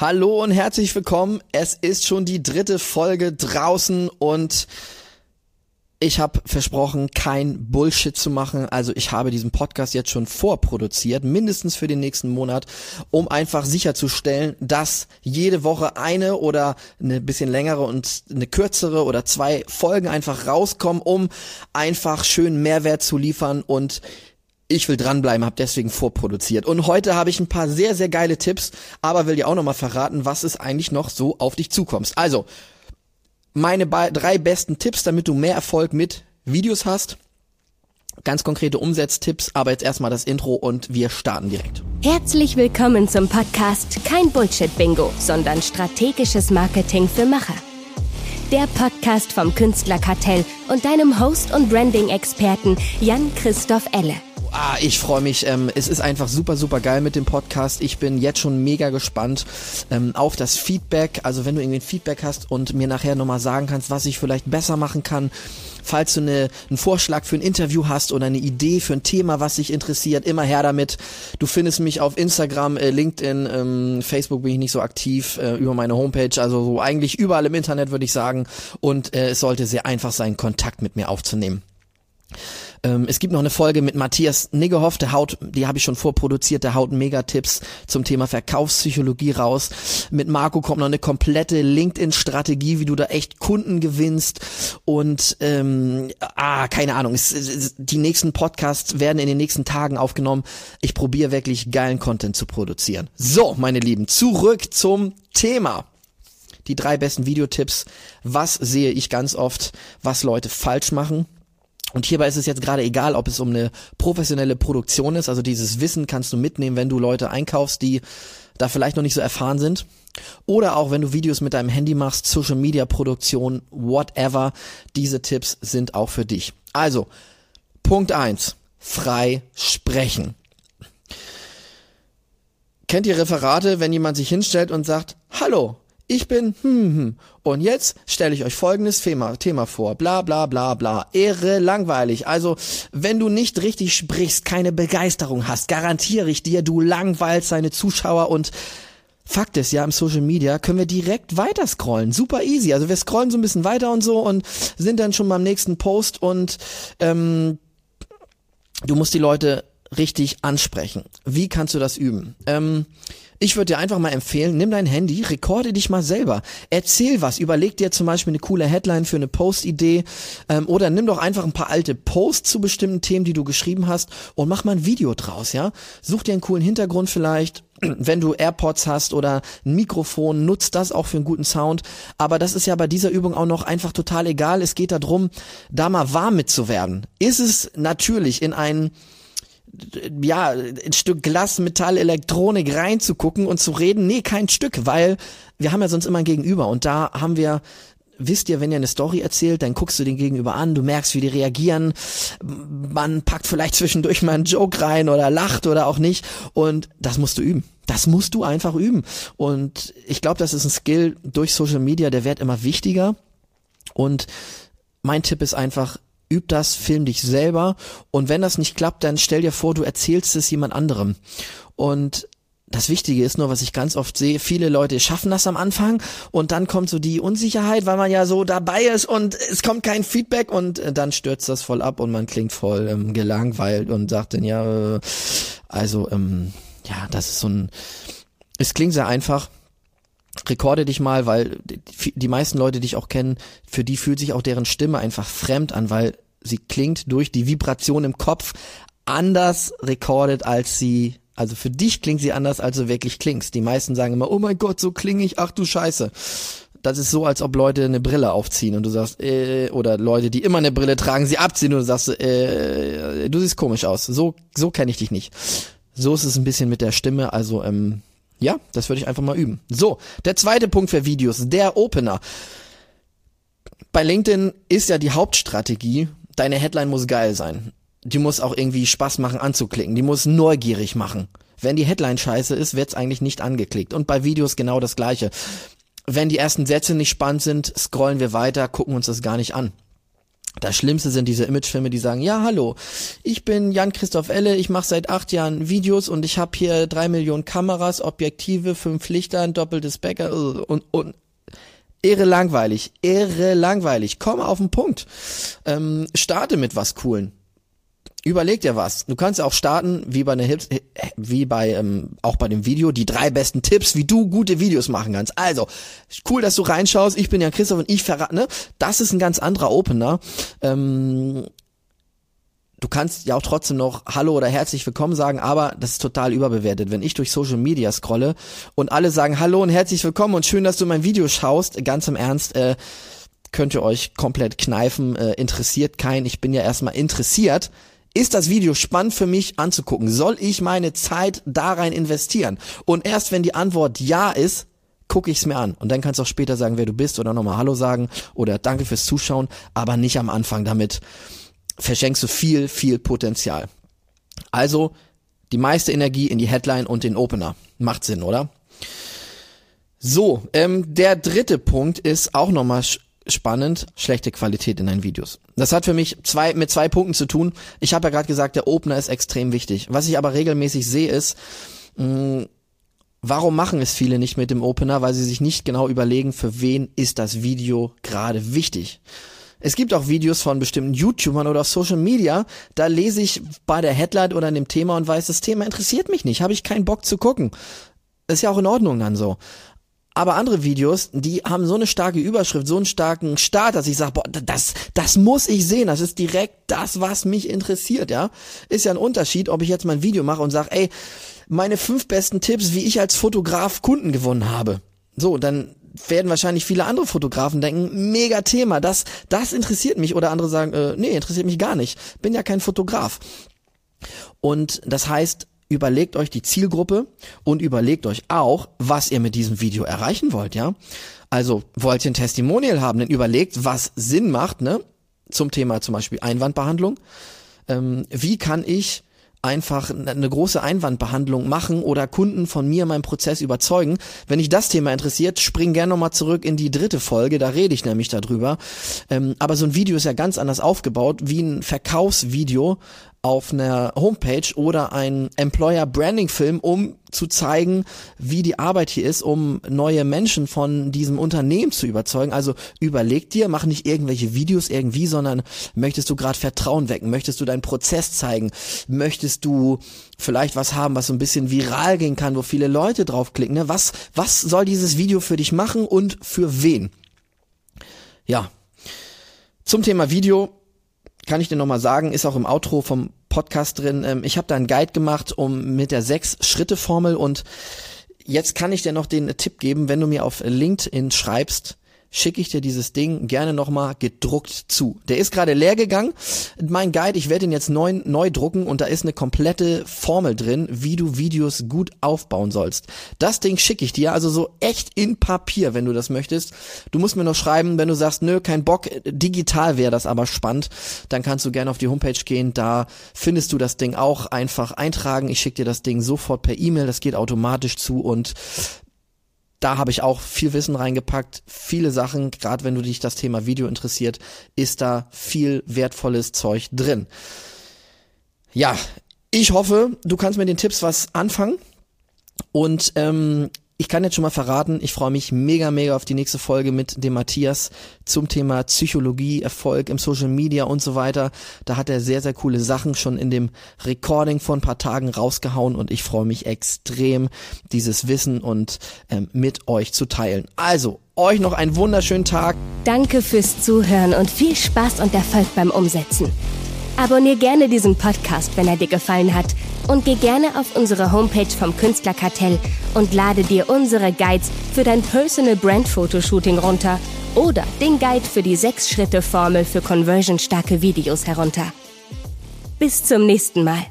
Hallo und herzlich willkommen. Es ist schon die dritte Folge draußen und ich habe versprochen, kein Bullshit zu machen. Also ich habe diesen Podcast jetzt schon vorproduziert, mindestens für den nächsten Monat, um einfach sicherzustellen, dass jede Woche eine oder eine bisschen längere und eine kürzere oder zwei Folgen einfach rauskommen, um einfach schön Mehrwert zu liefern und ich will dranbleiben, habe deswegen vorproduziert. Und heute habe ich ein paar sehr, sehr geile Tipps, aber will dir auch nochmal verraten, was es eigentlich noch so auf dich zukommt. Also, meine drei besten Tipps, damit du mehr Erfolg mit Videos hast. Ganz konkrete Umsetztipps, aber jetzt erstmal das Intro und wir starten direkt. Herzlich willkommen zum Podcast Kein Bullshit-Bingo, sondern strategisches Marketing für Macher. Der Podcast vom Künstlerkartell und deinem Host und Branding-Experten Jan-Christoph Elle. Ah, ich freue mich. Ähm, es ist einfach super, super geil mit dem Podcast. Ich bin jetzt schon mega gespannt ähm, auf das Feedback. Also wenn du irgendwie ein Feedback hast und mir nachher nochmal sagen kannst, was ich vielleicht besser machen kann, falls du eine, einen Vorschlag für ein Interview hast oder eine Idee für ein Thema, was dich interessiert, immer her damit. Du findest mich auf Instagram, äh, LinkedIn, ähm, Facebook bin ich nicht so aktiv, äh, über meine Homepage, also so eigentlich überall im Internet würde ich sagen. Und äh, es sollte sehr einfach sein, Kontakt mit mir aufzunehmen. Ähm, es gibt noch eine Folge mit Matthias Niggehoff, der haut, die habe ich schon vorproduziert, der haut Megatipps zum Thema Verkaufspsychologie raus. Mit Marco kommt noch eine komplette LinkedIn-Strategie, wie du da echt Kunden gewinnst. Und ähm, ah, keine Ahnung, es, es, die nächsten Podcasts werden in den nächsten Tagen aufgenommen. Ich probiere wirklich geilen Content zu produzieren. So, meine Lieben, zurück zum Thema die drei besten Videotipps. Was sehe ich ganz oft, was Leute falsch machen? Und hierbei ist es jetzt gerade egal, ob es um eine professionelle Produktion ist, also dieses Wissen kannst du mitnehmen, wenn du Leute einkaufst, die da vielleicht noch nicht so erfahren sind. Oder auch wenn du Videos mit deinem Handy machst, Social Media Produktion, whatever, diese Tipps sind auch für dich. Also, Punkt eins: frei sprechen. Kennt ihr Referate, wenn jemand sich hinstellt und sagt, hallo, ich bin hm, hm. Und jetzt stelle ich euch folgendes Thema, Thema vor. Bla bla bla bla. Irre langweilig. Also, wenn du nicht richtig sprichst, keine Begeisterung hast, garantiere ich dir, du langweilst deine Zuschauer und Fakt ist ja, im Social Media können wir direkt weiter scrollen. Super easy. Also wir scrollen so ein bisschen weiter und so und sind dann schon beim nächsten Post und ähm, du musst die Leute richtig ansprechen. Wie kannst du das üben? Ähm, ich würde dir einfach mal empfehlen, nimm dein Handy, rekorde dich mal selber. Erzähl was, überleg dir zum Beispiel eine coole Headline für eine Post-Idee ähm, oder nimm doch einfach ein paar alte Posts zu bestimmten Themen, die du geschrieben hast und mach mal ein Video draus, ja? Such dir einen coolen Hintergrund vielleicht, wenn du AirPods hast oder ein Mikrofon, nutzt das auch für einen guten Sound. Aber das ist ja bei dieser Übung auch noch einfach total egal. Es geht darum, da mal warm mitzuwerden. Ist es natürlich in einen ja, ein Stück Glas, Metall, Elektronik reinzugucken und zu reden. Nee, kein Stück, weil wir haben ja sonst immer ein Gegenüber und da haben wir wisst ihr, wenn ihr eine Story erzählt, dann guckst du den Gegenüber an, du merkst, wie die reagieren. Man packt vielleicht zwischendurch mal einen Joke rein oder lacht oder auch nicht. Und das musst du üben. Das musst du einfach üben. Und ich glaube, das ist ein Skill durch Social Media, der wird immer wichtiger. Und mein Tipp ist einfach, üb das, film dich selber und wenn das nicht klappt, dann stell dir vor, du erzählst es jemand anderem. Und das Wichtige ist nur, was ich ganz oft sehe, viele Leute schaffen das am Anfang und dann kommt so die Unsicherheit, weil man ja so dabei ist und es kommt kein Feedback und äh, dann stürzt das voll ab und man klingt voll ähm, gelangweilt und sagt dann ja, äh, also ähm, ja, das ist so ein, es klingt sehr einfach, rekorde dich mal, weil die meisten Leute, die ich auch kennen, für die fühlt sich auch deren Stimme einfach fremd an, weil sie klingt durch die Vibration im Kopf anders rekordet, als sie, also für dich klingt sie anders, als du wirklich klingst. Die meisten sagen immer, oh mein Gott, so klinge ich, ach du Scheiße. Das ist so, als ob Leute eine Brille aufziehen und du sagst, äh, oder Leute, die immer eine Brille tragen, sie abziehen und du sagst, äh, du siehst komisch aus. So, so kenne ich dich nicht. So ist es ein bisschen mit der Stimme, also ähm, ja, das würde ich einfach mal üben. So, der zweite Punkt für Videos, der Opener. Bei LinkedIn ist ja die Hauptstrategie, deine Headline muss geil sein. Die muss auch irgendwie Spaß machen anzuklicken. Die muss neugierig machen. Wenn die Headline scheiße ist, wird's eigentlich nicht angeklickt. Und bei Videos genau das gleiche. Wenn die ersten Sätze nicht spannend sind, scrollen wir weiter, gucken uns das gar nicht an. Das Schlimmste sind diese Imagefilme, die sagen, ja, hallo, ich bin Jan-Christoph Elle, ich mache seit acht Jahren Videos und ich habe hier drei Millionen Kameras, Objektive, fünf Lichter, ein doppeltes Bäcker und, und irre langweilig, irre langweilig. Komm auf den Punkt. Ähm, starte mit was Coolen überleg dir was. Du kannst auch starten, wie bei einer Hips, wie bei ähm, auch bei dem Video, die drei besten Tipps, wie du gute Videos machen kannst. Also cool, dass du reinschaust. Ich bin ja Christoph und ich verrate. Ne? Das ist ein ganz anderer Opener. Ähm, du kannst ja auch trotzdem noch Hallo oder herzlich willkommen sagen, aber das ist total überbewertet. Wenn ich durch Social Media scrolle und alle sagen Hallo und herzlich willkommen und schön, dass du mein Video schaust, ganz im Ernst. Äh, könnt ihr euch komplett kneifen, äh, interessiert kein. Ich bin ja erstmal interessiert, ist das Video spannend für mich anzugucken? Soll ich meine Zeit da rein investieren? Und erst wenn die Antwort ja ist, gucke ich es mir an. Und dann kannst du auch später sagen, wer du bist oder nochmal Hallo sagen oder Danke fürs Zuschauen, aber nicht am Anfang. Damit verschenkst du viel, viel Potenzial. Also die meiste Energie in die Headline und den Opener. Macht Sinn, oder? So, ähm, der dritte Punkt ist auch nochmal spannend, schlechte Qualität in deinen Videos. Das hat für mich zwei mit zwei Punkten zu tun. Ich habe ja gerade gesagt, der Opener ist extrem wichtig. Was ich aber regelmäßig sehe ist, mh, warum machen es viele nicht mit dem Opener, weil sie sich nicht genau überlegen, für wen ist das Video gerade wichtig. Es gibt auch Videos von bestimmten YouTubern oder auf Social Media, da lese ich bei der Headline oder in dem Thema und weiß, das Thema interessiert mich nicht, habe ich keinen Bock zu gucken. Ist ja auch in Ordnung dann so. Aber andere Videos, die haben so eine starke Überschrift, so einen starken Start, dass ich sage, boah, das, das muss ich sehen. Das ist direkt das, was mich interessiert, ja. Ist ja ein Unterschied, ob ich jetzt mein Video mache und sage, ey, meine fünf besten Tipps, wie ich als Fotograf Kunden gewonnen habe. So, dann werden wahrscheinlich viele andere Fotografen denken, mega Thema, das, das interessiert mich. Oder andere sagen, äh, nee, interessiert mich gar nicht. Bin ja kein Fotograf. Und das heißt, überlegt euch die Zielgruppe und überlegt euch auch, was ihr mit diesem Video erreichen wollt, ja? Also, wollt ihr ein Testimonial haben, dann überlegt, was Sinn macht, ne? Zum Thema zum Beispiel Einwandbehandlung. Ähm, wie kann ich einfach eine große Einwandbehandlung machen oder Kunden von mir meinem Prozess überzeugen. Wenn dich das Thema interessiert, spring gerne nochmal zurück in die dritte Folge, da rede ich nämlich darüber. Ähm, aber so ein Video ist ja ganz anders aufgebaut, wie ein Verkaufsvideo auf einer Homepage oder ein Employer Branding Film, um zu zeigen, wie die Arbeit hier ist, um neue Menschen von diesem Unternehmen zu überzeugen. Also überleg dir, mach nicht irgendwelche Videos irgendwie, sondern möchtest du gerade Vertrauen wecken, möchtest du deinen Prozess zeigen, möchtest du vielleicht was haben, was so ein bisschen viral gehen kann, wo viele Leute draufklicken. Ne? Was, was soll dieses Video für dich machen und für wen? Ja. Zum Thema Video kann ich dir nochmal sagen, ist auch im Outro vom Podcast drin. Ähm, ich habe da einen Guide gemacht um mit der Sechs-Schritte-Formel und jetzt kann ich dir noch den Tipp geben, wenn du mir auf LinkedIn schreibst, schicke ich dir dieses Ding gerne nochmal gedruckt zu. Der ist gerade leer gegangen. Mein Guide, ich werde ihn jetzt neu, neu drucken und da ist eine komplette Formel drin, wie du Videos gut aufbauen sollst. Das Ding schicke ich dir, also so echt in Papier, wenn du das möchtest. Du musst mir noch schreiben, wenn du sagst, nö, kein Bock, digital wäre das aber spannend, dann kannst du gerne auf die Homepage gehen, da findest du das Ding auch einfach eintragen. Ich schicke dir das Ding sofort per E-Mail, das geht automatisch zu und da habe ich auch viel Wissen reingepackt, viele Sachen, gerade wenn du dich das Thema Video interessiert, ist da viel wertvolles Zeug drin. Ja, ich hoffe, du kannst mit den Tipps was anfangen und ähm, ich kann jetzt schon mal verraten, ich freue mich mega, mega auf die nächste Folge mit dem Matthias zum Thema Psychologie, Erfolg im Social Media und so weiter. Da hat er sehr, sehr coole Sachen schon in dem Recording vor ein paar Tagen rausgehauen und ich freue mich extrem, dieses Wissen und ähm, mit euch zu teilen. Also, euch noch einen wunderschönen Tag. Danke fürs Zuhören und viel Spaß und Erfolg beim Umsetzen. Abonnier gerne diesen Podcast, wenn er dir gefallen hat und geh gerne auf unsere Homepage vom Künstlerkartell und lade dir unsere Guides für dein Personal Brand Fotoshooting runter oder den Guide für die 6-Schritte-Formel für conversionstarke Videos herunter. Bis zum nächsten Mal.